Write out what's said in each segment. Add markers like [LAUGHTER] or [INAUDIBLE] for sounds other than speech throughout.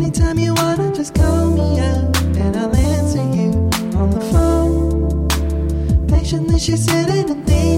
Anytime you wanna, just call me up and I'll answer you on the phone. Patiently she's sitting and thinking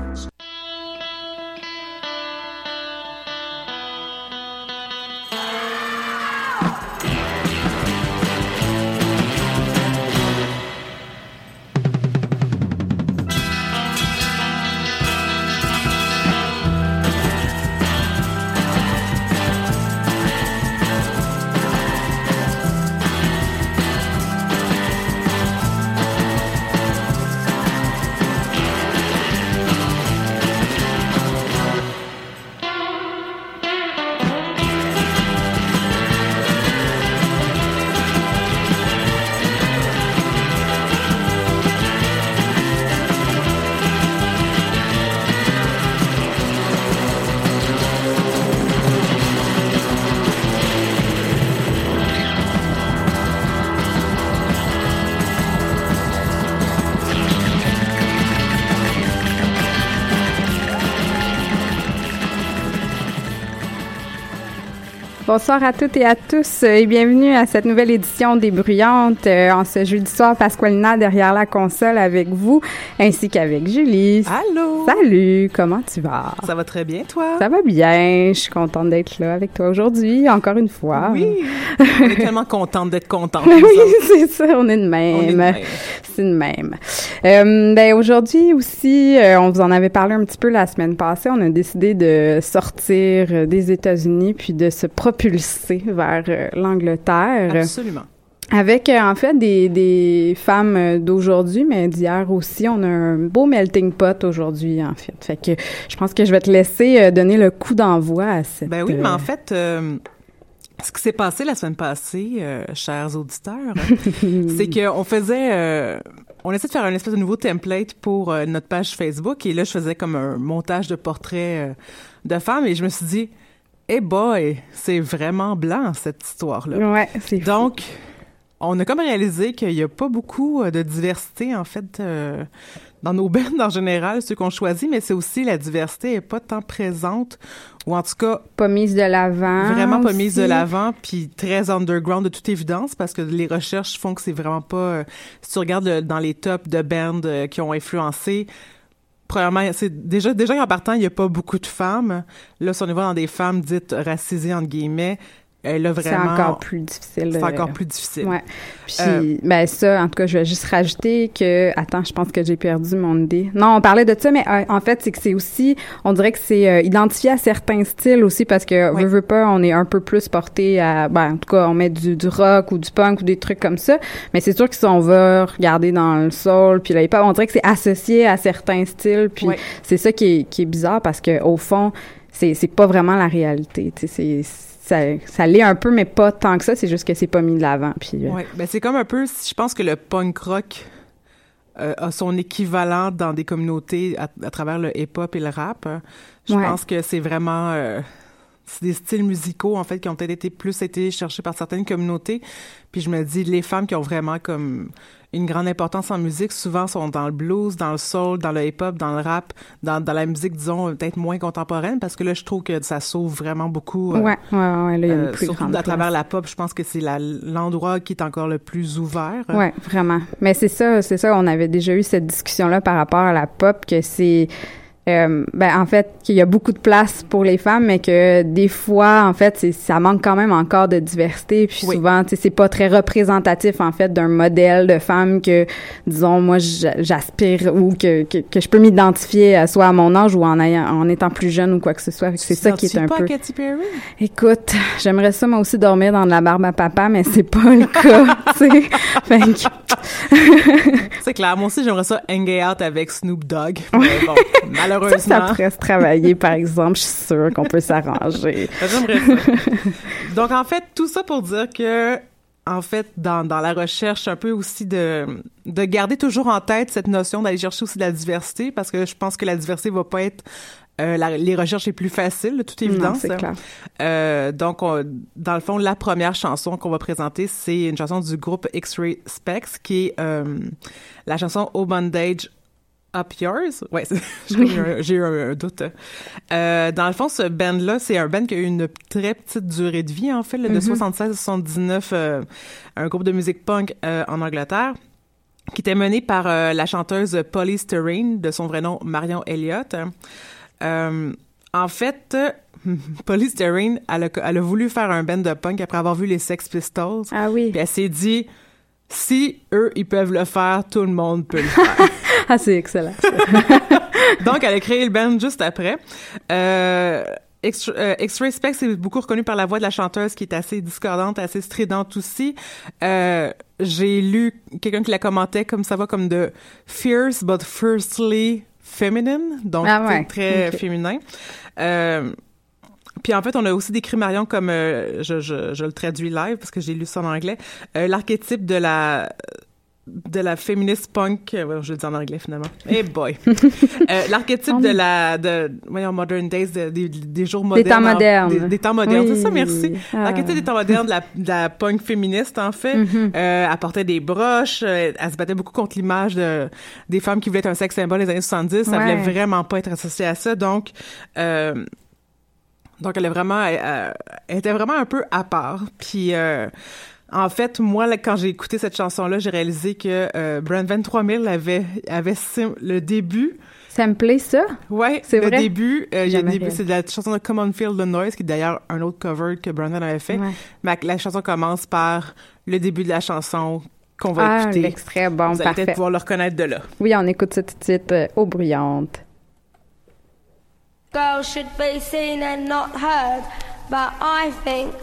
Bonsoir à toutes et à tous euh, et bienvenue à cette nouvelle édition des Bruyantes euh, en ce jeudi soir. Pasqualina derrière la console avec vous ainsi qu'avec Julie. Allô! Salut, comment tu vas? Ça va très bien, toi? Ça va bien, je suis contente d'être là avec toi aujourd'hui, encore une fois. Oui, [LAUGHS] on est tellement contente d'être contente. oui, c'est ça, on est de On est de même. même. C'est de même. Euh, ben aujourd'hui aussi, euh, on vous en avait parlé un petit peu la semaine passée. On a décidé de sortir euh, des États-Unis puis de se propulser vers l'Angleterre. Absolument. Avec euh, en fait des, des femmes d'aujourd'hui, mais d'hier aussi. On a un beau melting pot aujourd'hui en fait. Fait que je pense que je vais te laisser donner le coup d'envoi à cette. Ben oui, mais en fait, ce qui s'est passé la semaine passée, euh, chers auditeurs, [LAUGHS] c'est qu'on faisait, euh, on essaie de faire un espèce de nouveau template pour euh, notre page Facebook, et là, je faisais comme un montage de portraits euh, de femmes, et je me suis dit, hey boy, c'est vraiment blanc cette histoire-là. Ouais, c'est fou. Donc, on a comme réalisé qu'il n'y a pas beaucoup euh, de diversité, en fait, euh, dans nos bands en général, ceux qu'on choisit, mais c'est aussi la diversité n'est pas tant présente, ou en tout cas, pas mise de l'avant. vraiment pas mise de l'avant, puis très underground de toute évidence, parce que les recherches font que c'est vraiment pas... euh, si tu regardes le- dans les tops de bands euh, qui ont influencé, premièrement, c'est déjà déjà en partant, il y a pas beaucoup de femmes. Là, si on y va dans des femmes dites racisées entre guillemets, elle a C'est vraiment... encore plus difficile. C'est euh, encore plus difficile. Ouais. Puis, Euh, ben ça, en tout cas, je vais juste rajouter que, attends, je pense que j'ai perdu mon idée. Non, on parlait de ça, mais euh, en fait, c'est que c'est aussi, on dirait que c'est euh, identifié à certains styles aussi parce que, Oui. veut, veut pas, on est un peu plus porté à, ben, en tout cas, on met du, du rock ou du punk ou des trucs comme ça. Mais c'est sûr que si on va regarder dans le soul, puis hip-hop, on dirait que c'est associé à certains styles. Puis c'est ça qui est, qui est bizarre parce que, au fond, c'est, c'est pas vraiment la réalité. Tu sais, c'est, ça, ça l'est un peu, mais pas tant que ça. C'est juste que c'est pas mis de l'avant. Puis, euh, Ouais, ben c'est comme un peu, je pense que le punk rock euh, a son équivalent dans des communautés à, à travers le hip-hop et le rap. Je Ouais. pense que c'est vraiment euh, c'est des styles musicaux en fait qui ont peut-être été plus été cherchés par certaines communautés. Puis je me dis les femmes qui ont vraiment comme une grande importance en musique souvent sont dans le blues, dans le soul, dans le hip-hop, dans le rap, dans, dans la musique disons peut-être moins contemporaine parce que là je trouve que ça sauve vraiment beaucoup. euh, Ouais, ouais, ouais, là, il y a une euh, plus surtout grande à travers place. la pop, je pense que c'est la- l'endroit qui est encore le plus ouvert. Ouais, vraiment. Mais c'est ça, c'est ça, on avait déjà eu cette discussion-là par rapport à la pop, que c'est... euh, ben en fait qu'il y a beaucoup de place pour les femmes mais que des fois en fait ça manque quand même encore de diversité puis Oui. souvent tu sais c'est pas très représentatif en fait d'un modèle de femme que disons moi j'a- j'aspire ou que, que que je peux m'identifier soit à mon âge ou en ayant en étant plus jeune ou quoi que ce soit c'est ça qui est un pas peu Katy Perry? Écoute, j'aimerais ça moi aussi dormir dans de la barbe à papa, mais c'est pas le cas, [LAUGHS] tu sais. Fait que, C'est clair. Moi aussi, j'aimerais ça hang out avec Snoop Dogg. [LAUGHS] Mais bon, malheureusement. ça pourrait se travailler, par exemple. Je suis sûre qu'on peut s'arranger. [LAUGHS] J'aimerais ça. Donc, en fait, tout ça pour dire que, en fait, dans, dans la recherche, un peu aussi de, de garder toujours en tête cette notion d'aller chercher aussi de la diversité, parce que je pense que la diversité va pas être euh, la- les recherches les plus faciles, de toute Non, évidence. c'est clair. Euh, donc, on- dans le fond, la première chanson qu'on va présenter, c'est une chanson du groupe X-Ray Specs, qui est euh, la chanson Au Bondage Up Yours. Ouais, [LAUGHS] j'ai eu un- doute. Euh, dans le fond, ce band-là, c'est un band qui a eu une très petite durée de vie, en fait, là, de 76 à 79, euh, un groupe de musique punk euh, en Angleterre qui était mené par euh, la chanteuse Polly Stirring, de son vrai nom Marion Elliott. En fait, [LAUGHS] Polly Stirring, elle a, elle a voulu faire un band de punk après avoir vu les Sex Pistols. Ah oui. Puis elle s'est dit, si eux, ils peuvent le faire, tout le monde peut le faire. [LAUGHS] Ah, c'est excellent. [LAUGHS] Donc, elle a créé le band juste après. Euh, euh, X-Ray Specs c'est beaucoup reconnu par la voix de la chanteuse qui est assez discordante, assez stridente aussi. Euh, J'ai lu quelqu'un qui la commentait comme ça va comme de fierce but fiercely feminine, donc Ah ouais, très féminin. Euh, puis en fait, on a aussi décrit Marion comme, euh, je, je, je le traduis live parce que j'ai lu ça en anglais, euh, l'archétype de la de la féministe punk, euh, je le dis en anglais finalement. Hey [LAUGHS] boy. Euh, l'archétype de la de voyons modern days de- des, des jours modernes. temps en- modernes. Des, des temps modernes, c'est ça, merci. Ah. L'archétype des temps modernes de la, de la punk féministe en fait. Mm-hmm. Euh, elle portait des broches, elle se battait beaucoup contre l'image de des femmes qui voulaient être un sexe symbole des années 70, elle Ouais. voulait vraiment pas être associée à ça donc donc elle est vraiment elle, elle- était vraiment un peu à part. Puis euh, en fait, moi là, quand j'ai écouté cette chanson là, j'ai réalisé que euh, Brand 23000 avait avait sim- le début Ça me plaît, ça? Ouais, C'est le vrai? début, euh, le début, c'est de la chanson de Common Feel the Noise, qui est d'ailleurs un autre cover que Brandon avait fait. Ouais. Mais la chanson commence par le début de la chanson qu'on va Ah, écouter. l'extrait, bon, Vous allez peut-être pouvoir le reconnaître de là. Oui, on écoute ça tout de suite euh, aux bruyantes. Girls should be seen and not heard, but I think.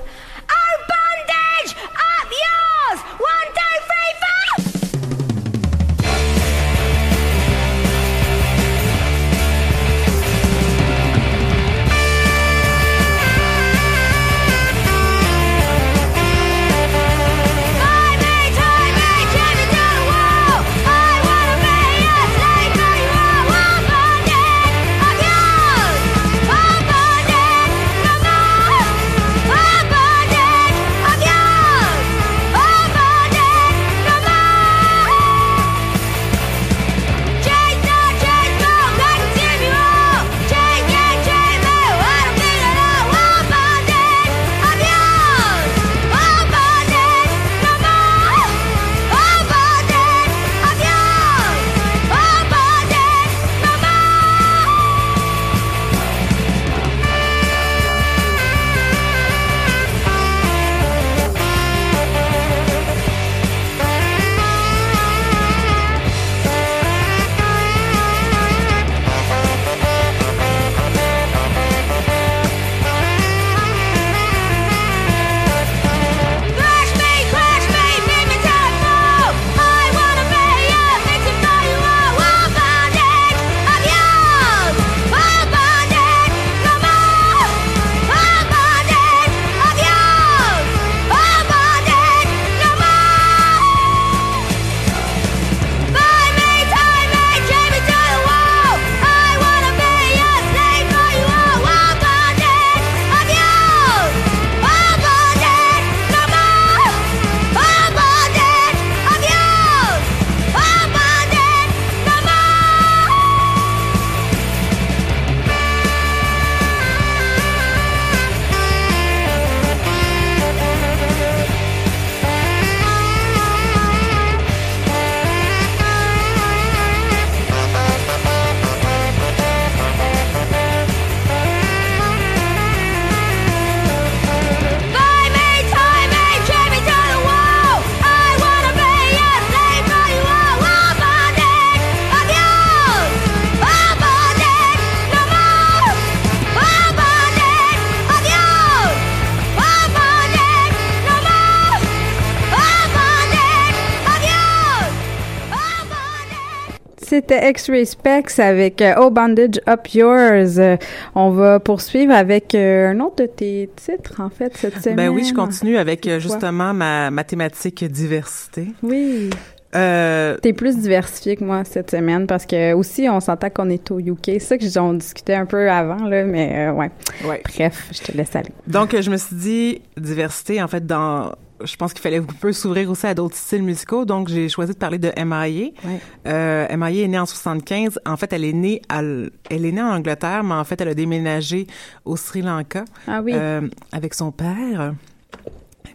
C'était X-Ray Specs avec euh, Oh Bandage Up Yours. Euh, on va poursuivre avec euh, un autre de tes titres, en fait, cette semaine. Ben oui, je continue avec justement ma mathématique diversité. Oui. Euh, T'es plus diversifié que moi cette semaine parce que aussi on s'entend qu'on est au UK. C'est ça que j'en discutais un peu avant là, mais euh, ouais. ouais. Bref, je te laisse aller. Donc, je me suis dit, diversité, en fait, dans. Je pense qu'il fallait un peu s'ouvrir aussi à d'autres styles musicaux, donc j'ai choisi de parler de M.I.A. Ouais. Euh, M.I.A. est née en 75. En fait, elle est née à, l- elle est née en Angleterre, mais en fait, elle a déménagé au Sri Lanka Ah oui. euh, avec son père.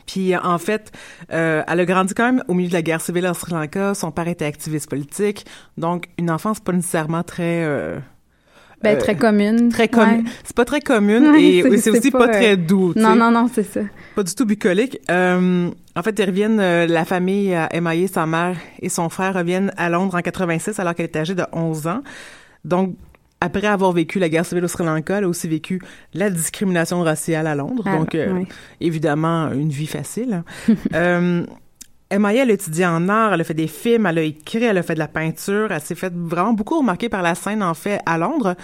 Puis en fait, euh, elle a grandi quand même au milieu de la guerre civile au Sri Lanka. Son père était activiste politique, donc une enfance pas nécessairement très euh, ben euh, très commune. très commune. Ouais. C'est pas très commune Ouais, et [LAUGHS] c'est- aussi pas, pas, euh, très doux. Non sais. non non, c'est ça. Pas du tout bucolique. Euh, en fait, ils reviennent, euh, la famille à MIA, sa mère et son frère reviennent à Londres en 86 alors qu'elle est âgée de 11 ans. Donc, après avoir vécu la guerre civile au Sri Lanka, elle a aussi vécu la discrimination raciale à Londres. Ah, Donc, euh, évidemment, une vie facile. [LAUGHS] euh, Emmaïa, elle a étudié en art, elle a fait des films, elle a écrit, elle a fait de la peinture, elle s'est fait vraiment beaucoup remarquer par la scène, en fait, à Londres.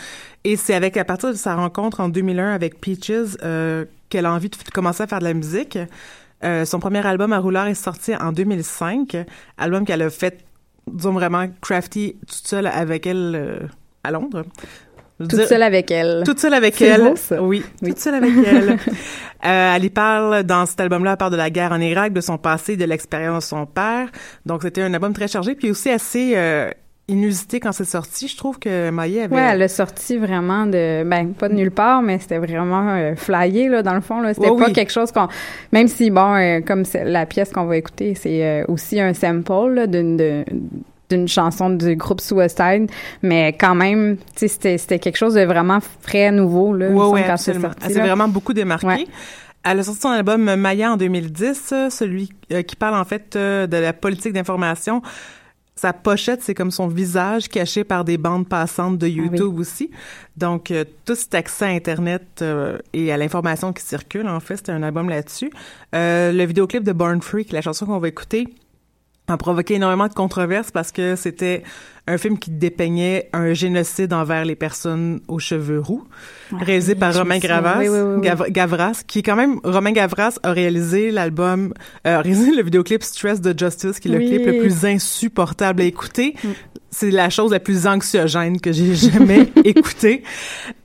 Et c'est avec, à partir de sa rencontre en 2001 avec Peaches, euh, qu'elle a envie de commencer à faire de la musique. Euh, son premier album à rouleur est sorti en 2005, album qu'elle a fait, disons vraiment, crafty, toute seule avec elle euh, à Londres. Toute dire- seule avec elle. toute seule avec elle. beau, ça. Oui, Oui. toute seule avec elle. [LAUGHS] Euh, elle y parle dans cet album-là, elle parle de la guerre en Irak, de son passé, de l'expérience de son père. Donc c'était un album très chargé, puis aussi assez euh, inusité quand c'est sorti. Je trouve que Maïa avait. Ouais, elle a sorti vraiment de ben pas de nulle part, mais c'était vraiment euh, flyé là dans le fond là. C'était Ouais, pas oui. quelque chose qu'on même si bon euh, comme la pièce qu'on va écouter, c'est euh, aussi un sample là, d'une de- d'une chanson du groupe Suicide, mais quand même, tu sais, c'était quelque chose de vraiment frais, nouveau là. Ouais, ouais, quand c'est sorti, Elle s'est vraiment beaucoup démarquée. Ouais. Elle a sorti son album Maya en 2010, euh, celui euh, qui parle en fait euh, de la politique d'information. Sa pochette, c'est comme son visage caché par des bandes passantes de YouTube aussi. Donc, euh, tout cet accès à Internet euh, et à l'information qui circule, en fait, c'est un album là-dessus. Euh, le vidéoclip de Born Freak, la chanson qu'on va écouter, a provoqué énormément de controverses parce que c'était un film qui dépeignait un génocide envers les personnes aux cheveux roux, réalisé par Romain. Gravas, Oui, oui, oui, oui. Gav- Gavras, qui est quand même Romain Gavras a réalisé l'album, euh, a réalisé le vidéoclip Stress de Justice, qui est le clip le plus insupportable à écouter. C'est la chose la plus anxiogène que j'ai jamais [LAUGHS] écoutée.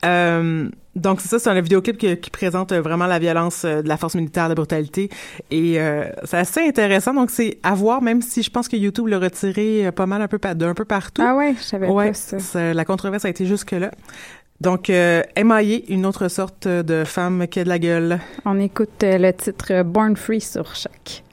Euh, donc c'est ça, c'est un vidéoclip qui, qui présente euh, vraiment la violence euh, de la force militaire, la brutalité, et euh, c'est assez intéressant. Donc c'est à voir, même si je pense que YouTube l'a retiré euh, pas mal un peu d'un peu partout. Ah ouais, je savais Ouais, pas ça. la controverse a été jusque là. Donc euh, MIA, une autre sorte de femme qui a de la gueule. On écoute le titre Born Free sur chaque.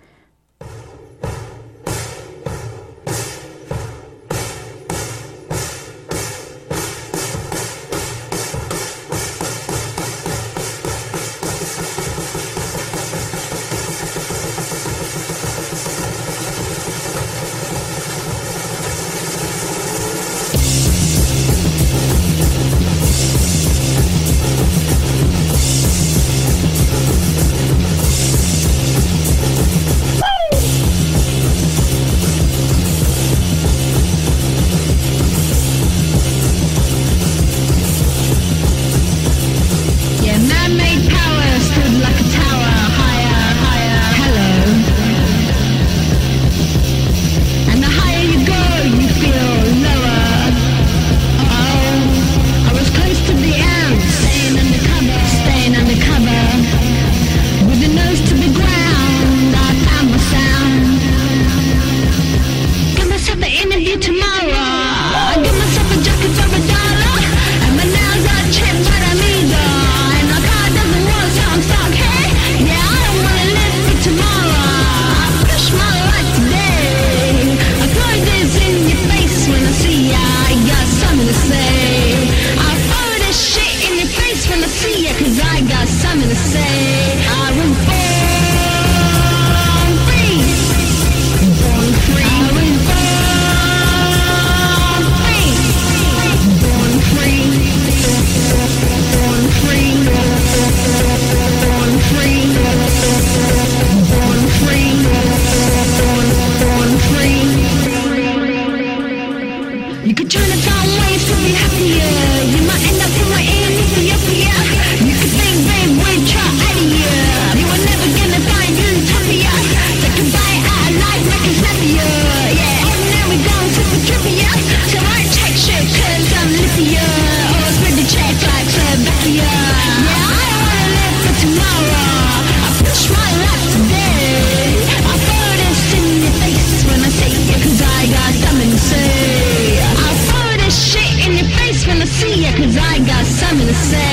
ぜ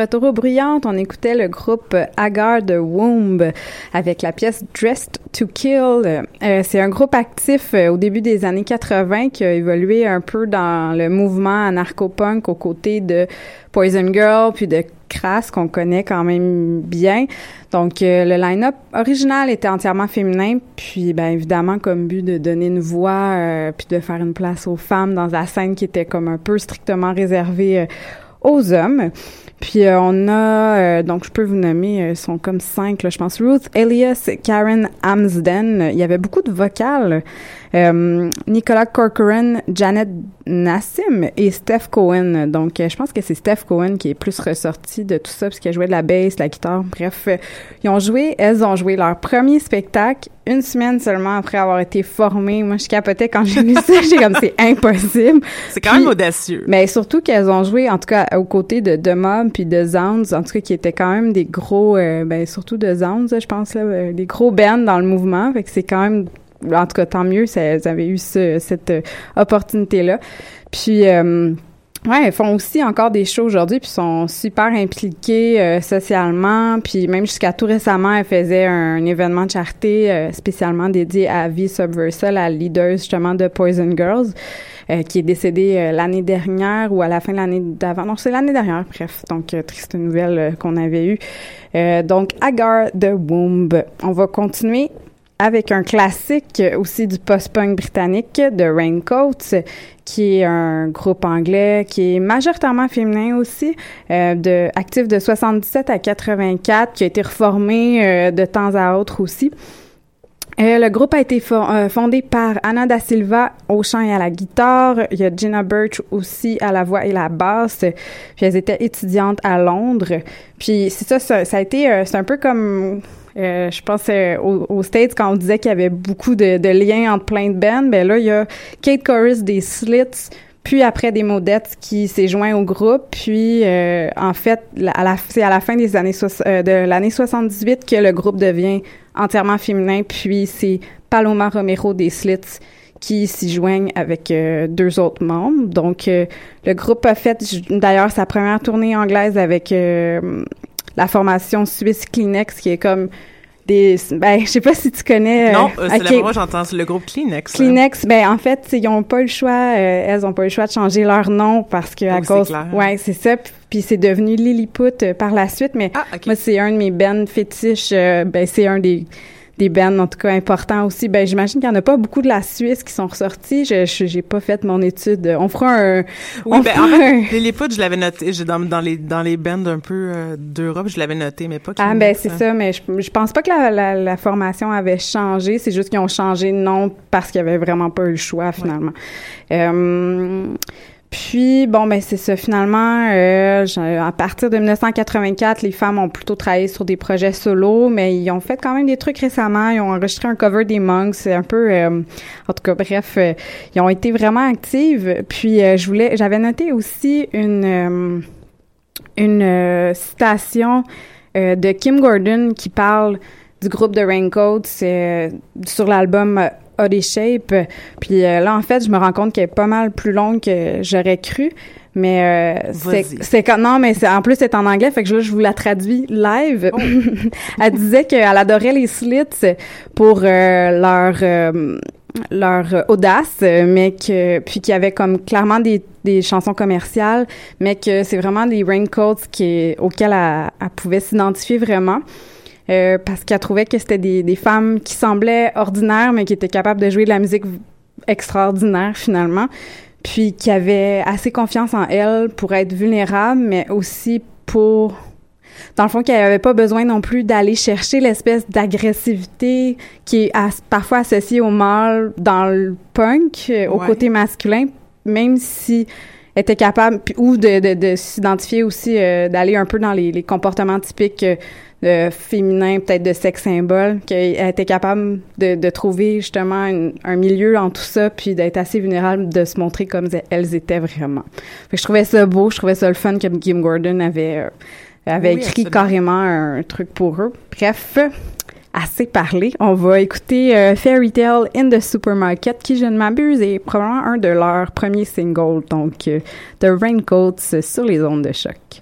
De retour aux bruyantes, on écoutait le groupe Agar de Womb avec la pièce Dressed to Kill. Euh, c'est un groupe actif euh, au début des années 80 qui a évolué un peu dans le mouvement anarcho-punk aux côtés de Poison Girl puis de Crass qu'on connaît quand même bien. Donc euh, le line-up original était entièrement féminin puis ben évidemment comme but de donner une voix puis de faire une place aux femmes dans la scène qui était comme un peu strictement réservée aux hommes. Puis euh, on a, euh, donc je peux vous nommer, euh, sont comme cinq, là, je pense, Ruth, Elias, Karen Amsden. Il y avait beaucoup de vocales. Euh, Nicolas Corcoran, Janet Nassim et Steph Cohen. Donc, euh, je pense que c'est Steph Cohen qui est plus ressorti de tout ça parce qu'elle jouait de la bass, la guitare. Bref, euh, ils ont joué, elles ont joué leur premier spectacle une semaine seulement après avoir été formées. Moi, je capotais quand j'ai lu ça. J'ai comme, c'est impossible. C'est quand même audacieux. mais surtout qu'elles ont joué, en tout cas, aux côtés de, de Mob puis de Zounds, en tout cas, qui étaient quand même des gros, euh, ben, surtout de Zounds, je pense, là, euh, des gros bands dans le mouvement. Fait que c'est quand même, en tout cas, tant mieux si elles avaient eu ce- cette euh, opportunité-là. Puis, euh, Ouais, elles font aussi encore des shows aujourd'hui, puis sont super impliquées euh, socialement, puis même jusqu'à tout récemment, elles faisaient un, événement de charité euh, spécialement dédié à V Subversa, la leader justement de Poison Girls, euh, qui est décédée l'année dernière ou à la fin de l'année d'avant. Non, c'est l'année dernière, bref. Donc, triste nouvelle qu'on avait eue. Donc, Agar de Womb. On va continuer avec un classique aussi du post-punk britannique de Raincoats, qui est un groupe anglais qui est majoritairement féminin aussi, euh, de actif de 77 à 84, qui a été reformé euh, de temps à autre aussi. Euh, le groupe a été euh, fondé par Anna da Silva au chant et à la guitare. Il y a Gina Birch aussi à la voix et la basse. Puis elles étaient étudiantes à Londres. Puis c'est ça, ça, ça a été, euh, c'est un peu comme, euh, je pense euh, aux, States quand on disait qu'il y avait beaucoup de, de liens entre plein de bands. Ben là, il y a Kate Chorus des Slits. Puis après des modettes qui s'est joint au groupe. Puis euh, en fait, à la, c'est à la fin des années euh, de l'année 78 que le groupe devient entièrement féminin. Puis c'est Paloma Romero des Slits qui s'y joignent avec euh, deux autres membres. Donc euh, le groupe a fait d'ailleurs sa première tournée anglaise avec euh, la formation suisse Kleenex qui est comme des ben je sais pas si tu connais non, euh, c'est ok. la première fois que j'entends le groupe Kleenex. là. Kleenex, ben en fait, ils ont pas le choix, euh, elles ont pas eu le choix de changer leur nom parce que à Oui, c'est cause, clair. ouais, c'est ça. Puis- Puis c'est devenu Lilliput euh, par la suite, mais Ah, moi c'est un de mes bands fétiches. euh, ben c'est un des des bands en tout cas importants aussi. Ben j'imagine qu'il y en a pas beaucoup de la Suisse qui sont ressortis. Je j'ai pas fait mon étude. On fera un. Oui, on ben, fera en fait, un- Lilliput, je l'avais noté. J'ai dans, dans les dans les bands un peu euh, d'Europe, je l'avais noté, mais pas. Ah ben c'est hein. ça, mais je, je pense pas que la, la, la formation avait changé. C'est juste qu'ils ont changé de nom parce qu'il y avait vraiment pas eu le choix finalement. Euh, puis bon ben c'est ça finalement. euh, à partir de 1984, les femmes ont plutôt travaillé sur des projets solo, mais ils ont fait quand même des trucs récemment. Ils ont enregistré un cover des Monks. C'est un peu, euh, en tout cas bref, euh, ils ont été vraiment actives. Puis euh, je voulais, j'avais noté aussi une euh, une citation de Kim Gordon qui parle du groupe de Raincoats sur l'album euh, Oddie Shape. Puis euh, là, en fait, je me rends compte qu'elle est pas mal plus longue que j'aurais cru. Mais euh, c'est quand non mais c'est en plus c'est en anglais fait que là je vous la traduis live. [LAUGHS] Elle disait qu'elle adorait les Slits pour euh, leur euh, leur audace, mais que puis qu'il y avait comme clairement des, des chansons commerciales, mais que c'est vraiment des raincoats qui auxquels elle, elle pouvait s'identifier vraiment. Euh, parce qu'elle trouvait que c'était des, des femmes qui semblaient ordinaires, mais qui étaient capables de jouer de la musique extraordinaire finalement, puis qui avaient assez confiance en elles pour être vulnérables, mais aussi pour dans le fond, qu'elle avait pas besoin non plus d'aller chercher l'espèce d'agressivité qui est as- parfois associée au mâle dans le punk, euh, au Ouais. côté masculin, même si elle était capable, ou de, de, de s'identifier aussi, euh, d'aller un peu dans les, les comportements typiques euh, de féminins, peut-être de sexe symbole, qu'elle était capable de, de trouver justement une- un milieu en tout ça, puis d'être assez vulnérable, de se montrer comme elles étaient vraiment. Fait que je trouvais ça beau, je trouvais ça le fun que Kim Gordon avait, euh, avait Oui, écrit absolument. carrément un truc pour eux. Bref, assez parlé. On va écouter euh, Fairy Tale in the Supermarket, qui, je ne m'abuse, est probablement un de leurs premiers singles. Donc, euh, The Raincoats sur les ondes de choc.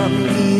from here.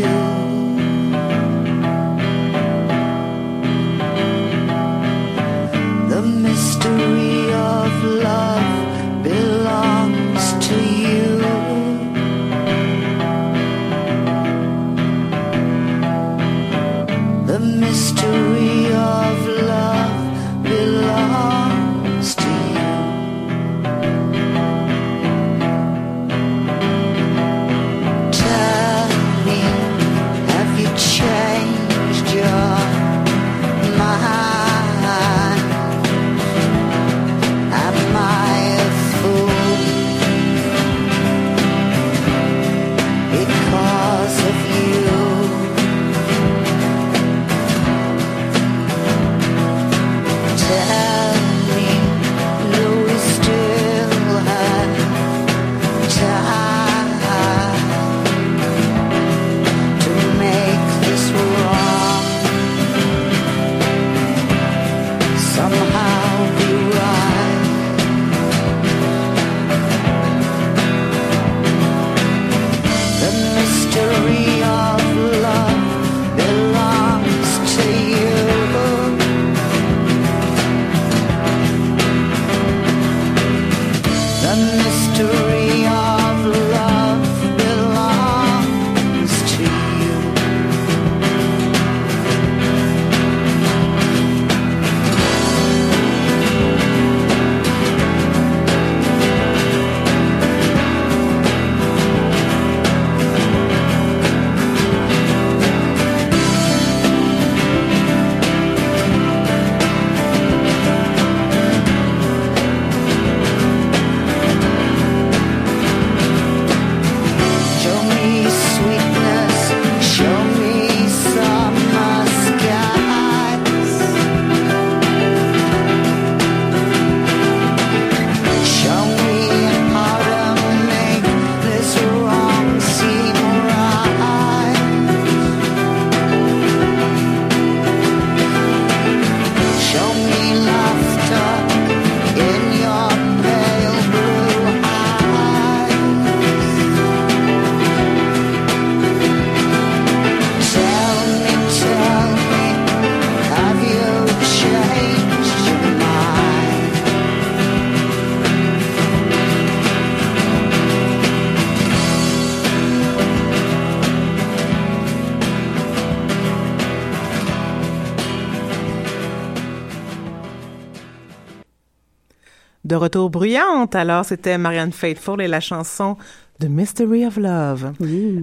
Retour bruyante, alors c'était Marianne Faithfull et la chanson The Mystery of Love.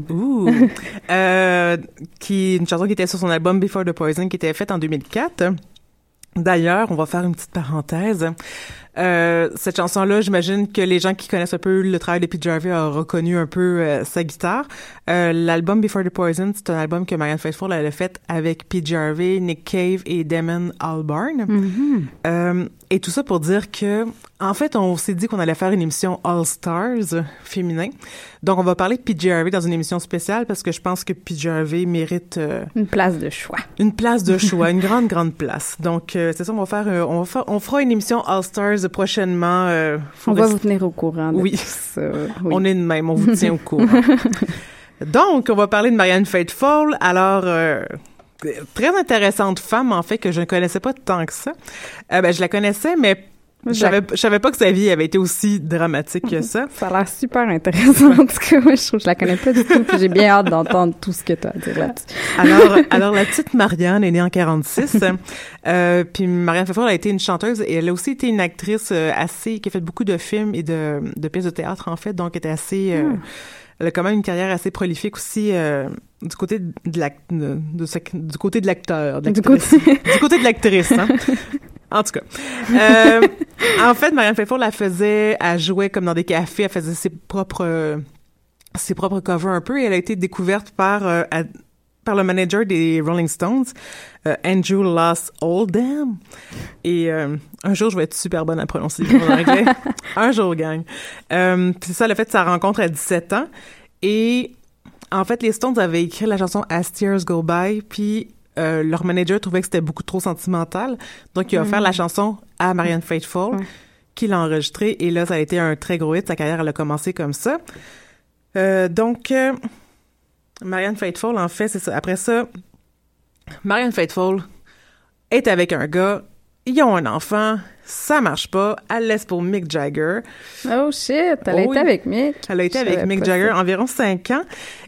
Ouh. [LAUGHS] Euh, qui une chanson qui était sur son album Before the Poison qui était faite en 2004. D'ailleurs, on va faire une petite parenthèse. Euh, cette chanson-là, j'imagine que les gens qui connaissent un peu le travail de Pete Jarvey ont reconnu un peu euh, sa guitare. Euh, L'album Before the Poison, c'est un album que Marianne Faithfull elle a fait avec Pete Jarvey, Nick Cave et Damon Albarn. Euh, et tout ça pour dire que, en fait, on s'est dit qu'on allait faire une émission All Stars féminin. Donc, on va parler de Jarvey dans une émission spéciale parce que je pense que Jarvey mérite euh, Une place de choix. une place de [LAUGHS] choix, une grande, grande place. Donc, euh, c'est ça, on va faire, euh, on va faire, on fera une émission All Stars prochainement. euh, On va vous tenir au courant de Oui. tout ça. Oui. On est de même, on vous tient au [LAUGHS] courant. Donc, on va parler de Marianne Faithfull. Alors, euh, très intéressante femme, en fait, que je ne connaissais pas tant que ça. Euh, ben, je la connaissais, mais je savais, je savais pas que sa vie avait été aussi dramatique que ça. Ça a l'air super intéressant. En tout cas, moi, je trouve que je la connais pas du tout. puis J'ai bien hâte d'entendre tout ce que tu as à dire là-dessus. Alors, [LAUGHS] alors la petite Marianne est née en 46. euh, puis Marianne Faithfull a été une chanteuse et elle a aussi été une actrice euh, assez qui a fait beaucoup de films et de, de pièces de théâtre en fait, donc elle était assez. euh, Elle a quand même une carrière assez prolifique aussi euh, du côté de l'ac- de, de sa- du côté de l'acteur, Du l'actrice. [LAUGHS] du côté de l'actrice. Hein? [LAUGHS] En tout cas, euh, en fait, Marianne Faithfull, elle faisait, elle jouait comme dans des cafés, elle faisait ses propres, ses propres covers un peu, et elle a été découverte par euh, par le manager des Rolling Stones, euh, Andrew Loss Oldham. Et euh, un jour, je vais être super bonne à prononcer en anglais. [LAUGHS] un jour, gang. Euh, c'est ça, le fait de sa rencontre à 17 ans. Et en fait, les Stones avaient écrit la chanson As Tears Go By, puis euh, leur manager trouvait que c'était beaucoup trop sentimental. Donc, il a offert la chanson à Marianne Faithfull, Ouais. qui l'a enregistrée. Et là, ça a été un très gros hit. Sa carrière, elle a commencé comme ça. Euh, donc, euh, Marianne Faithfull, en fait, c'est ça. Après ça, Marianne Faithfull est avec un gars, ils ont un enfant, ça marche pas, elle laisse pour Mick Jagger. Oh shit, elle a Oh été avec Mick. Elle a été avec Mick Jagger ça. environ cinq ans.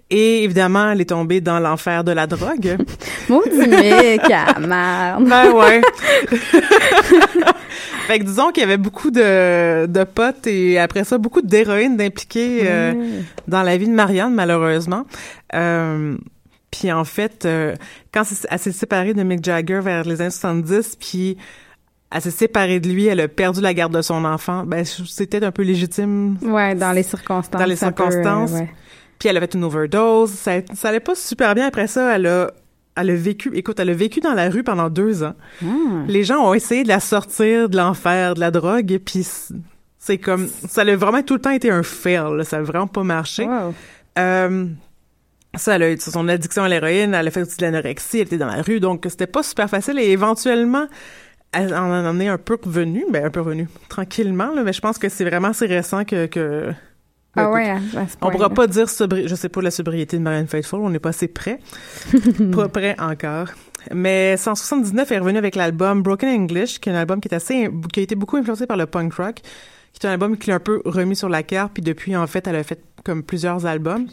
Et évidemment, elle est tombée dans l'enfer de la drogue. [LAUGHS] Maudit Mick, ah, merde. Ben ouais. [LAUGHS] fait que disons qu'il y avait beaucoup de, de potes et après ça, beaucoup d'héroïne d'impliquer euh, dans la vie de Marianne, malheureusement. Euh, puis en fait, euh, quand elle s'est séparée de Mick Jagger vers les années 70, puis elle s'est séparée de lui, elle a perdu la garde de son enfant, ben c'était un peu légitime Ouais, dans les circonstances. dans les euh, circonstances. ouais. Puis elle avait une overdose. Ça, ça allait pas super bien. Après ça, elle a, elle a vécu, écoute, elle a vécu dans la rue pendant deux ans. Ah. Les gens ont essayé de la sortir de l'enfer, de la drogue, et puis c'est comme, ça a vraiment tout le temps été un fail. là. Ça a vraiment pas marché. Wow. Euh, ça, elle a eu son addiction à l'héroïne, elle a fait aussi de l'anorexie, elle était dans la rue, donc c'était pas super facile. Et éventuellement, elle en en est un peu revenue, ben un peu revenue, tranquillement. Là, mais je pense que c'est vraiment assez récent que. que Ah écoute, ouais, à, à ce on pourra pas dire sobri je sais pas la sobriété de Marianne Faithfull, on n'est pas assez près. [LAUGHS] pas près encore. Mais 179 est revenu avec l'album Broken English, qui est un album qui est assez qui a été beaucoup influencé par le punk rock, qui est un album qui l'a un peu remis sur la carte puis depuis en fait, elle a fait comme plusieurs albums.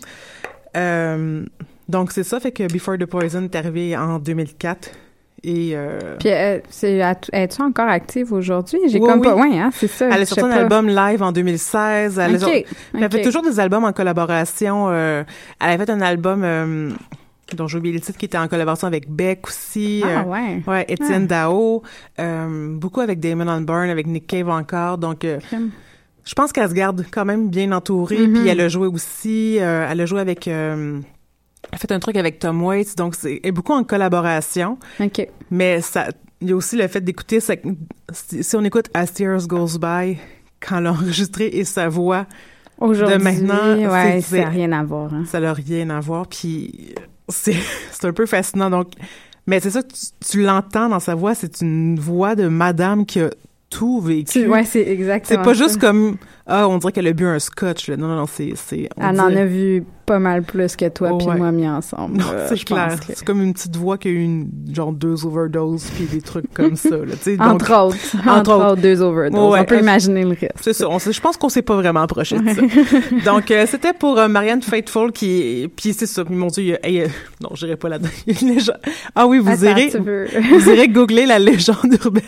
Euh, donc c'est ça fait que Before the Poison est arrivé en 2004 et euh, Puis, euh, c'est, es-tu encore active aujourd'hui? J'ai Oui, comme oui. pas. Ouais, hein, c'est ça. elle a sorti un pas. album live en 2016. Elle, a- Ok, elle ok. fait toujours des albums en collaboration. euh, elle a fait un album euh, dont j'ai oublié le titre qui était en collaboration avec Beck aussi. Ah, euh, ouais. Ouais, Étienne Dao. euh, beaucoup avec Damon Albarn, avec Nick Cave encore. Donc, euh, je pense qu'elle se garde quand même bien entourée. Mhm. Puis elle a joué aussi. elle a joué avec. A fait un truc avec Tom Waits. Donc, c'est beaucoup en collaboration. OK. Mais ça, il y a aussi le fait d'écouter, si on écoute As Years Goes By, quand elle a enregistré et sa voix, Aujourd'hui, de maintenant, ouais, ça n'a rien à voir. Hein. ça n'a rien à voir. Puis [LAUGHS] c'est un peu fascinant. Donc, mais c'est ça tu, tu l'entends dans sa voix, c'est une voix de madame qui a tout vécu. Ouais, c'est exactement c'est pas ça. juste comme ah, on dirait qu'elle a bu un scotch. là. Non, non, non, c'est c'est. Elle en a vu pas mal plus que toi Oh, puis ouais. moi mis ensemble. Non, euh, c'est je clair. pense que- C'est comme une petite voix qui a eu une, genre deux overdoses puis des trucs comme [LAUGHS] ça. Là, tu sais. Donc, Entre autres. [LAUGHS] entre Entre, autres. autres, deux overdoses. Ouais, On peut euh, imaginer le reste. C'est ça. On je pense qu'on s'est pas vraiment approché de ça. [LAUGHS] Donc, euh, c'était pour euh, Marianne Faithfull qui... Puis c'est ça. Mon Dieu, il y a- hey, euh, non, j'irai pas là-dedans. Légende. Ah oui, vous Attends, irez... Vous irez googler la légende urbaine.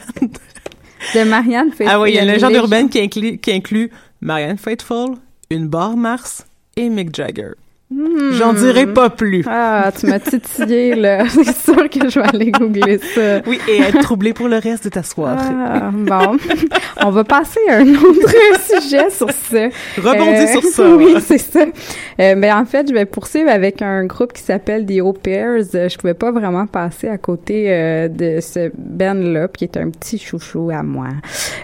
De Marianne Faithfull. ah oui, il y a une légende urbaine qui inclut, qui inclut Marianne Faithfull, une barre Mars et Mick Jagger. Hmm. J'en dirai pas plus. Ah, tu m'as titillé, là. [LAUGHS] C'est sûr que je vais aller googler ça. Oui, et être troublé pour le reste de ta soirée. Ah, bon. [LAUGHS] On va passer à un autre [LAUGHS] sujet sur ça. Rebondis Euh, sur ça. Oui, c'est ça. Euh, ben, en fait, je vais poursuivre avec un groupe qui s'appelle The Au Pairs. Euh, Je pouvais pas vraiment passer à côté euh, de ce band-là, qui est un petit chouchou à moi.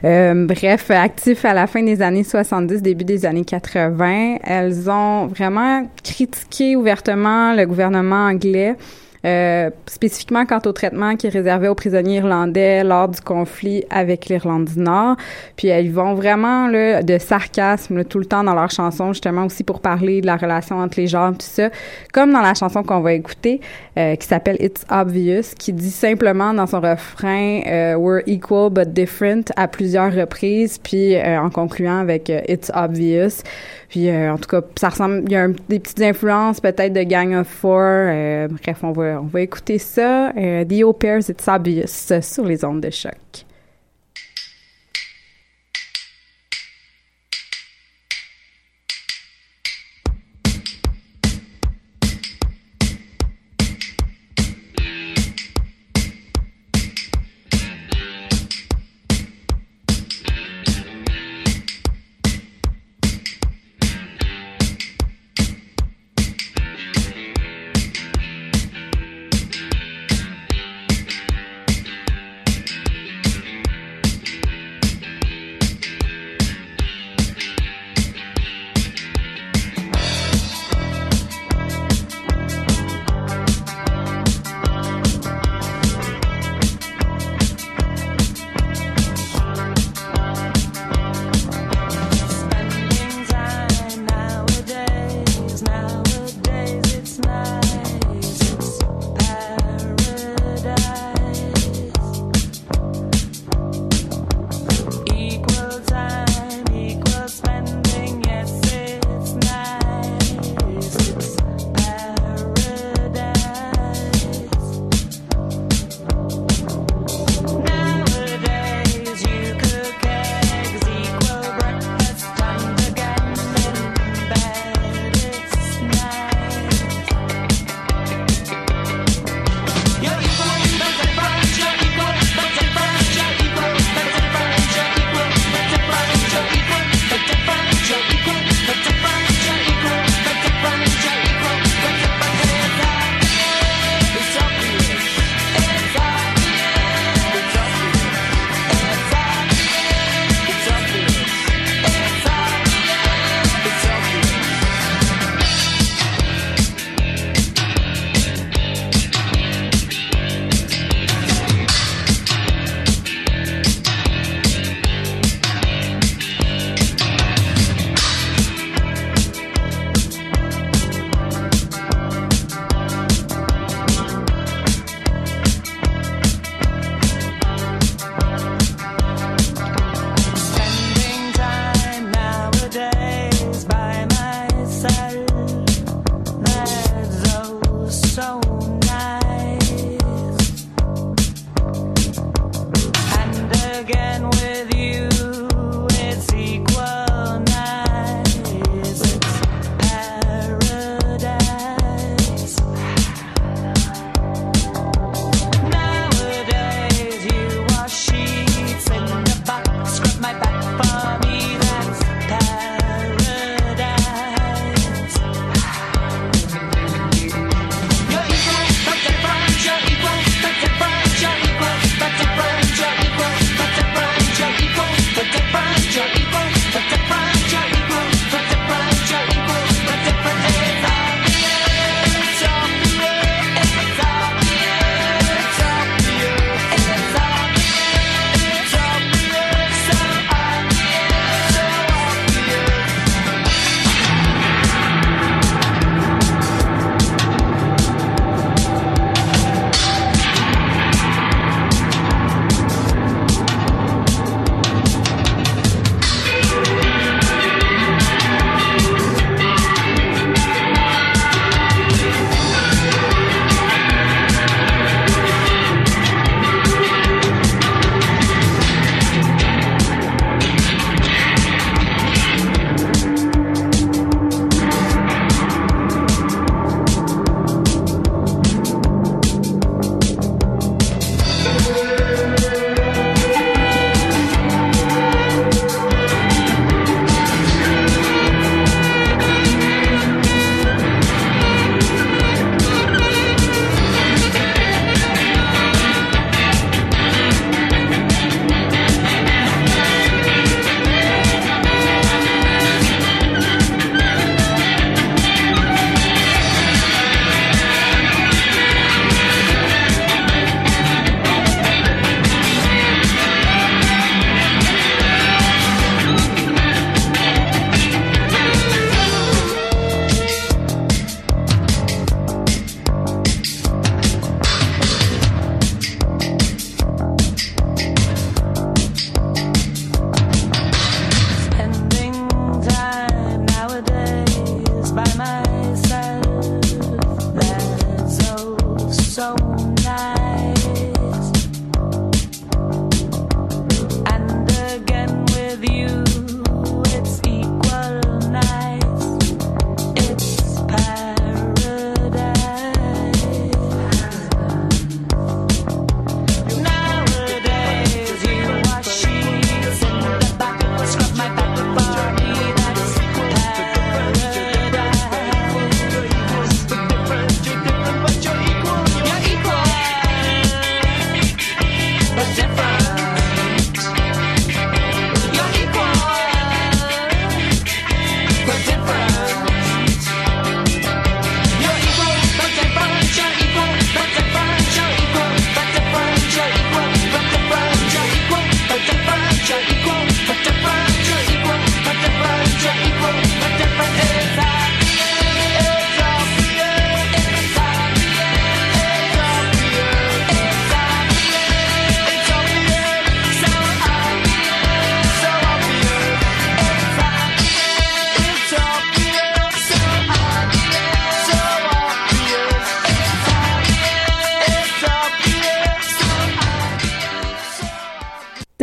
Bref, actif à la fin des années 70, début des années 80, elles ont vraiment critiqué ouvertement le gouvernement anglais euh, spécifiquement quant au traitement qui est réservé aux prisonniers irlandais lors du conflit avec l'Irlande du Nord. Puis elles vont vraiment là, de sarcasme tout le temps dans leurs chansons, justement aussi pour parler de la relation entre les genres, tout ça. Comme dans la chanson qu'on va écouter, euh, qui s'appelle It's Obvious, qui dit simplement dans son refrain euh, We're equal but different à plusieurs reprises, puis euh, en concluant avec euh, It's Obvious. Puis euh, en tout cas, ça ressemble, il y a des petites influences peut-être de Gang of Four. euh, bref, on va, on va écouter ça. Euh, The Au Obvious euh, sur les ondes de choc.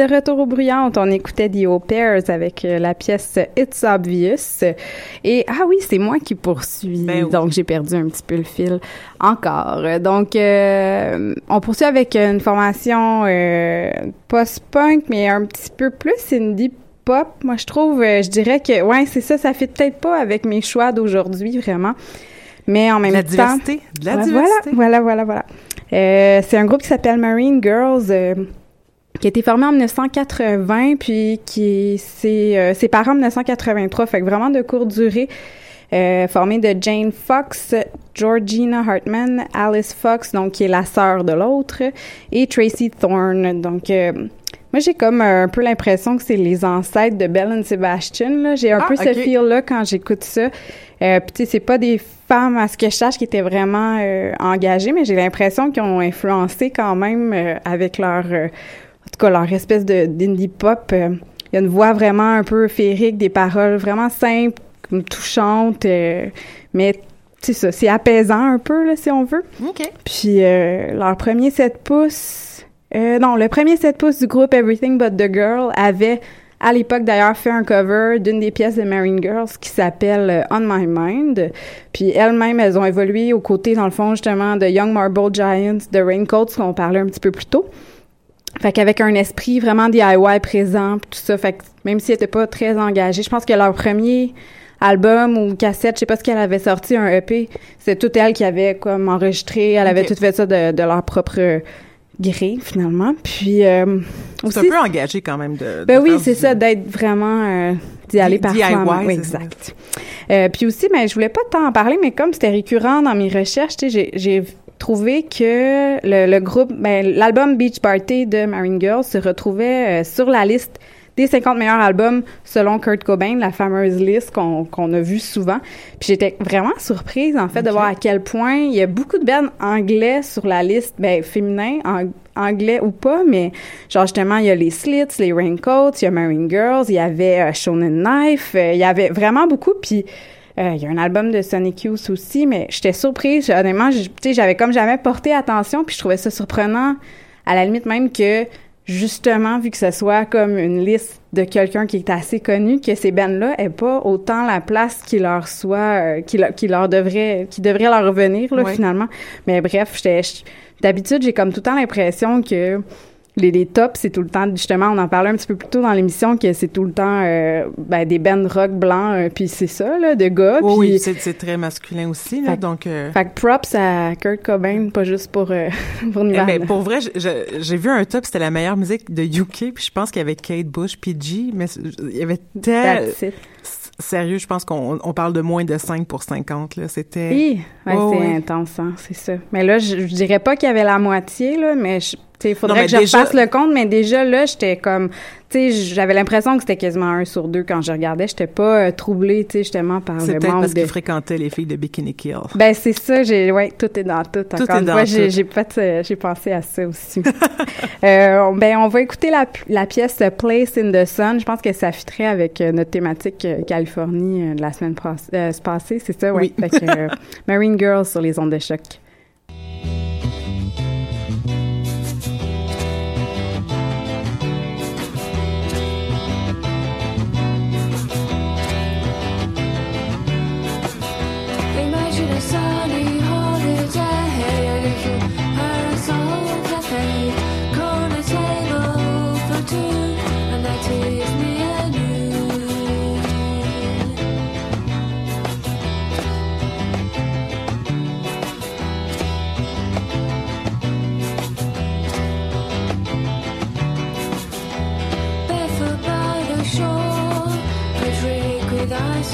De retour au bruyante, on écoutait The Au Pairs avec euh, la pièce It's Obvious. Et ah oui, c'est moi qui poursuis, Ben oui. donc j'ai perdu un petit peu le fil encore. Donc euh, on poursuit avec une formation euh, post-punk, mais un petit peu plus indie pop. Moi, je trouve, je dirais que ouais, c'est ça, ça fait peut-être pas avec mes choix d'aujourd'hui vraiment. Mais en même la temps, diversité. De la diversité. Voilà, voilà, voilà, voilà. Euh, c'est un groupe qui s'appelle Marine Girls, qui a été formé en 1980, puis qui s'est euh, séparé en 1983, fait que vraiment de courte durée. Euh, formé de Jane Fox, Georgina Hartman, Alice Fox, donc qui est la sœur de l'autre, et Tracy Thorne. Donc, euh, moi, j'ai comme un peu l'impression que c'est les ancêtres de Belle and Sebastian. là. J'ai un Ah, peu ce feel-là quand j'écoute ça. Euh, Puis, tu sais, c'est pas des femmes, à ce que je sache, qui étaient vraiment euh, engagées, mais j'ai l'impression qu'ils ont influencé quand même euh, avec leur, euh, en tout cas, leur espèce de d'indie pop. euh. Il y a une voix vraiment un peu féerique, des paroles vraiment simples, touchantes, euh, mais c'est ça, c'est apaisant un peu, là, si on veut. OK. Puis euh, leur premier 7 pouces, euh, non, le premier 7 pouces du groupe Everything But The Girl avait à l'époque d'ailleurs fait un cover d'une des pièces de Marine Girls qui s'appelle On My Mind. Puis elles-mêmes, elles ont évolué aux côtés, dans le fond, justement, de Young Marble Giants, de Raincoats, qu'on parlait un petit peu plus tôt. Fait qu'avec un esprit vraiment DIY présent, tout ça. Fait que même si elles n'étaient pas très engagées, je pense que leur premier album ou cassette, je sais pas ce qu'elle avait sorti, un EP, c'est toute elle qui avait comme enregistré. Elle avait tout fait ça de, de leur propre gré, finalement. Puis euh, C'est un aussi, peu engagé quand même de. ben oui, c'est du- ça, d'être vraiment euh, d'y aller par DIY, soi-même. Oui, exact. Euh, puis aussi, ben, je voulais pas tant en parler, mais comme c'était récurrent dans mes recherches, tu sais, j'ai trouvé que le, le groupe, ben, l'album Beach Party de Marine Girls se retrouvait euh, sur la liste des 50 meilleurs albums selon Kurt Cobain, la fameuse liste qu'on a vue souvent. Puis j'étais vraiment surprise, en fait, de voir à quel point il y a beaucoup de bands anglais sur la liste, ben, féminin, anglais ou pas, mais genre justement, il y a les Slits, les Raincoats, il y a Marine Girls, il y avait euh, Shonen Knife, euh, il y avait vraiment beaucoup, puis euh, il y a un album de Sonic Youth aussi, mais j'étais surprise, honnêtement, je- tu sais, j'avais comme jamais porté attention, puis je trouvais ça surprenant, à la limite même que justement, vu que ce soit comme une liste de quelqu'un qui est assez connu, que ces bands-là aient pas autant la place qui leur soit, euh, qui, leur- qui leur devrait, qui devrait leur revenir, là, finalement. Mais bref, j'étais, d'habitude, j'ai comme tout le temps l'impression que les, les tops, c'est tout le temps, justement, on en parlait un petit peu plus tôt dans l'émission, que c'est tout le temps euh, ben, des bands rock blancs, euh, puis c'est ça, là, de gars. Oui, puis- oui, c'est très masculin aussi, là, Fait- donc... euh, Fait que props à Kurt Cobain, pas juste pour, [LAUGHS] pour eh Nirvana. ben, pour vrai, j'ai vu un top, c'était la meilleure musique de UK, puis je pense qu'il y avait Kate Bush, PG, mais il y avait tel... Sérieux, je pense qu'on on parle de moins de 5 pour 50, là. C'était... Ouais, Ouais, c'est intense, hein, c'est ça. Mais là, je, je dirais pas qu'il y avait la moitié, là, mais je- il faudrait Non, que je déjà- refasse le compte, mais déjà, là, j'étais comme, tu sais, j'avais l'impression que c'était quasiment un sur deux quand je regardais. J'étais pas euh, troublée, tu sais, justement, par le manque parce de... qu'il fréquentait les filles de Bikini Kill. Ben, c'est ça, j'ai, ouais, tout est dans tout. Tout Encore est dans tout. j'ai fait, euh, j'ai pensé à ça aussi. [LAUGHS] euh, ben, on va écouter la, la pièce Place in the Sun. Je pense que ça fitterait avec notre thématique Californie de la semaine pas- euh, passée, c'est ça, ouais? Oui. Fait que, [LAUGHS] Marine Girls sur les ondes de choc.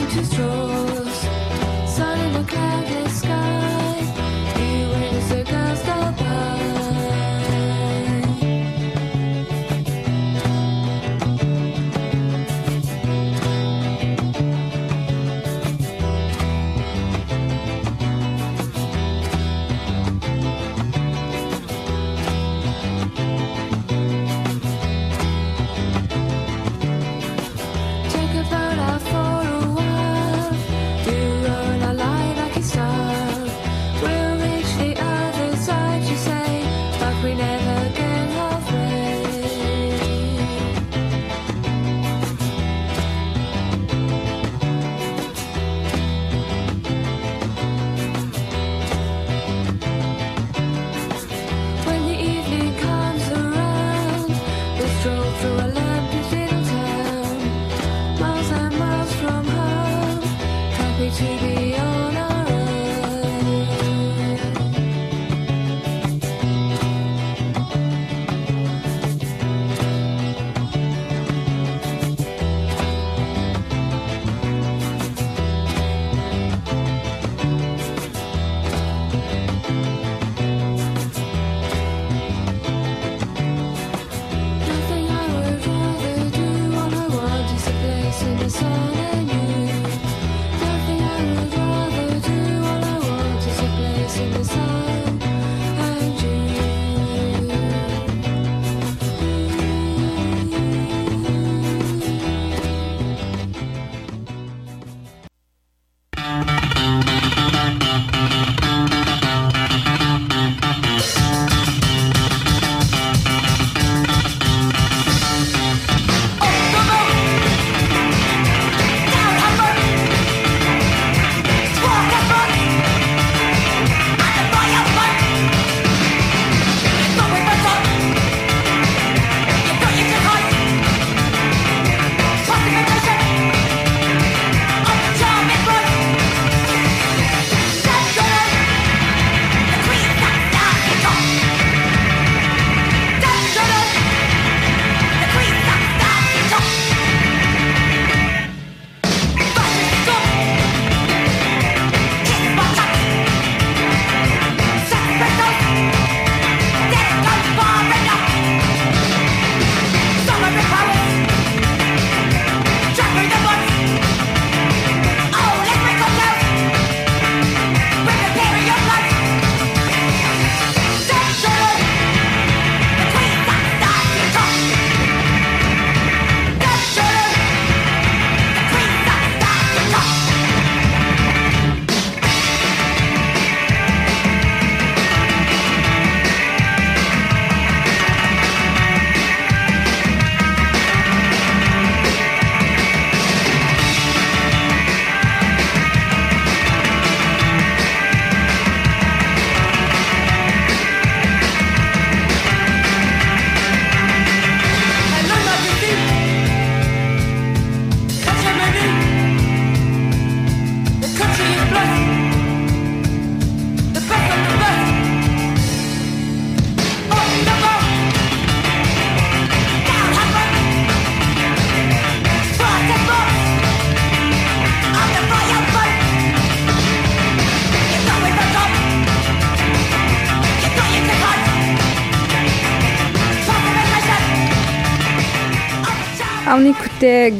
to control.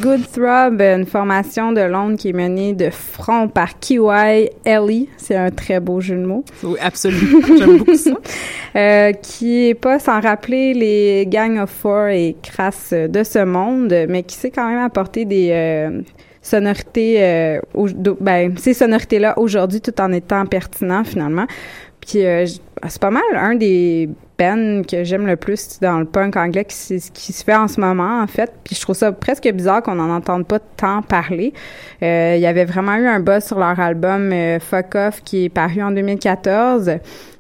Good Throb, une formation de Londres qui est menée de front par Kiwai Ellie. C'est un très beau jeu de mots. Oui, absolument. [LAUGHS] J'aime beaucoup ça. Euh, qui est pas sans rappeler les Gang of Four et Crass de ce monde, mais qui sait quand même apporter des euh, sonorités, euh, au- ben, ces sonorités-là aujourd'hui tout en étant pertinent finalement. Puis euh, j- c'est pas mal un des que j'aime le plus dans le punk anglais qui, s- qui se fait en ce moment en fait. Puis je trouve ça presque bizarre qu'on n'en entende pas tant parler. Euh, Il y avait vraiment eu un buzz sur leur album euh, Fuck Off qui est paru en 2014.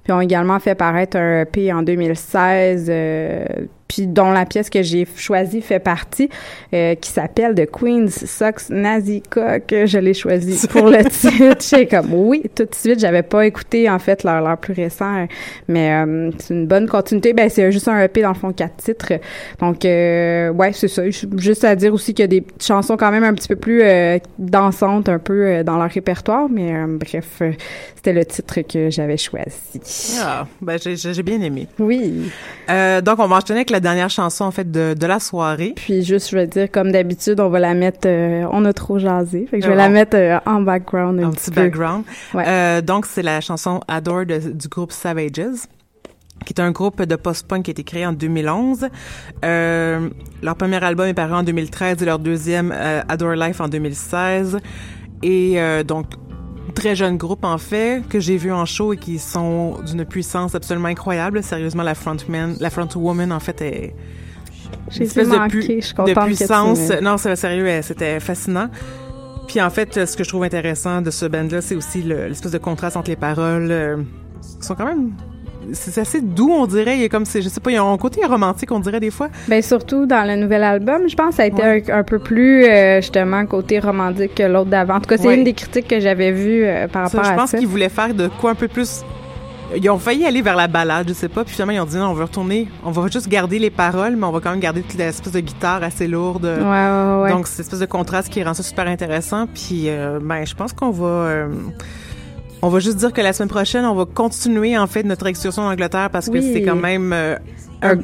Puis ont également fait paraître un EP en 2016, euh, puis dont la pièce que j'ai choisie fait partie, euh, qui s'appelle The Queen's Sucks Nazi Cock. Je l'ai choisi [LAUGHS] pour le titre. J'étais comme oui, tout de suite. J'avais pas écouté en fait leur, leur plus récent, mais euh, c'est une bonne continuité. Ben c'est juste un EP dans le fond quatre titres. Donc euh, ouais, c'est ça. Juste à dire aussi qu'il y a des chansons quand même un petit peu plus dansantes un peu dans leur répertoire, mais bref, c'était le titre que j'avais choisi. Ah, ben j'ai j'ai bien aimé. Oui. Donc, on va enchaîner avec la dernière chanson, en fait, de, de la soirée. Puis juste, je vais dire, comme d'habitude, on va la mettre, euh, on a trop jasé. Fait que je vais la mettre euh, en background un, Un petit, background. Ouais. Euh, donc, c'est la chanson Adore de- du groupe Savages qui est un groupe de post-punk qui a été créé en 2011. Euh, leur premier album est paru en 2013 et leur deuxième, Adore Life, en 2016. Et donc, très jeune groupe, en fait, que j'ai vu en show et qui sont d'une puissance absolument incroyable. Sérieusement, la frontman, la frontwoman, en fait, est J'ai une espèce été de, pu- je de puissance. Non, c'est sérieux, c'était fascinant. Puis en fait, ce que je trouve intéressant de ce band-là, c'est aussi le- l'espèce de contraste entre les paroles. euh, Ils sont quand même... C'est assez doux, on dirait. Il y a comme, je sais pas, il y a un côté romantique, on dirait des fois. Ben surtout dans le nouvel album, je pense que ça a été un, un peu plus euh, justement côté romantique que l'autre d'avant. En tout cas, c'est Ouais. une des critiques que j'avais vues euh, par Ça, rapport je à pense ça. qu'ils voulaient faire de quoi un peu plus... Ils ont failli aller vers la balade, je sais pas. Puis finalement, ils ont dit non, on va retourner, on va juste garder les paroles, mais on va quand même garder toute l'espèce de guitare assez lourde. Ouais, ouais, ouais. Donc, c'est cette espèce de contraste qui rend ça super intéressant. Puis, euh, ben, je pense qu'on va... on va juste dire que la semaine prochaine, on va continuer, en fait, notre excursion en Angleterre parce que c'est quand même euh, un,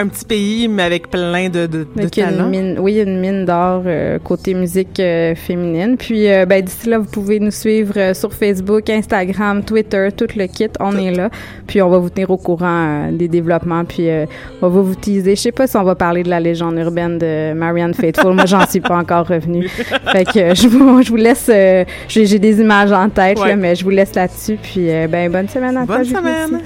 un petit pays, mais avec plein de, de, de Avec une talents. mine, oui, une mine d'or euh, côté musique euh, féminine. Puis, euh, ben, d'ici là, vous pouvez nous suivre sur Facebook, Instagram, Twitter, tout le kit. On est là. Puis, on va vous tenir au courant des développements. Puis, euh, on va vous teaser. Je sais pas si on va parler de la légende urbaine de Marianne Faithfull. Moi, j'en suis pas encore revenue. [LAUGHS] Fait que je vous, je vous laisse. J'ai des images en tête, Ouais. là, mais je vous laisse là-dessus. Puis, ben, bonne semaine à toi, Bonne semaine!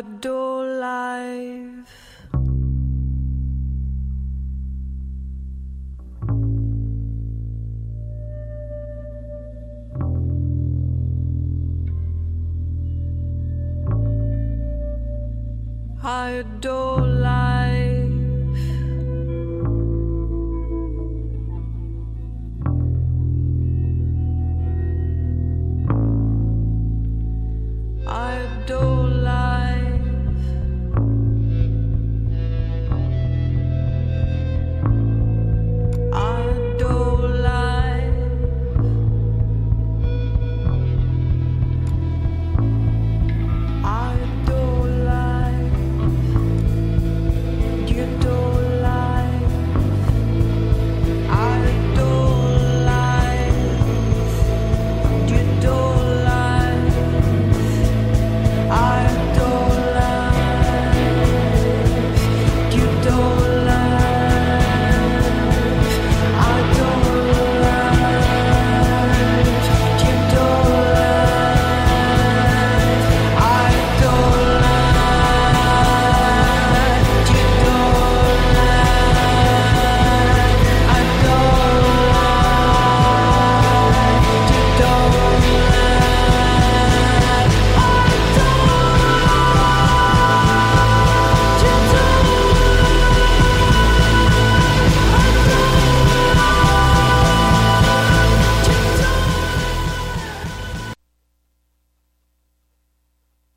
Adore life. I adore life.